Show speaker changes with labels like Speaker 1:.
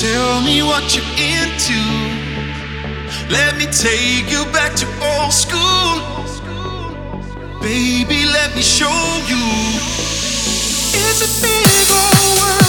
Speaker 1: Tell me what you're into. Let me take you back to old school. Baby, let me show you. It's a big old world.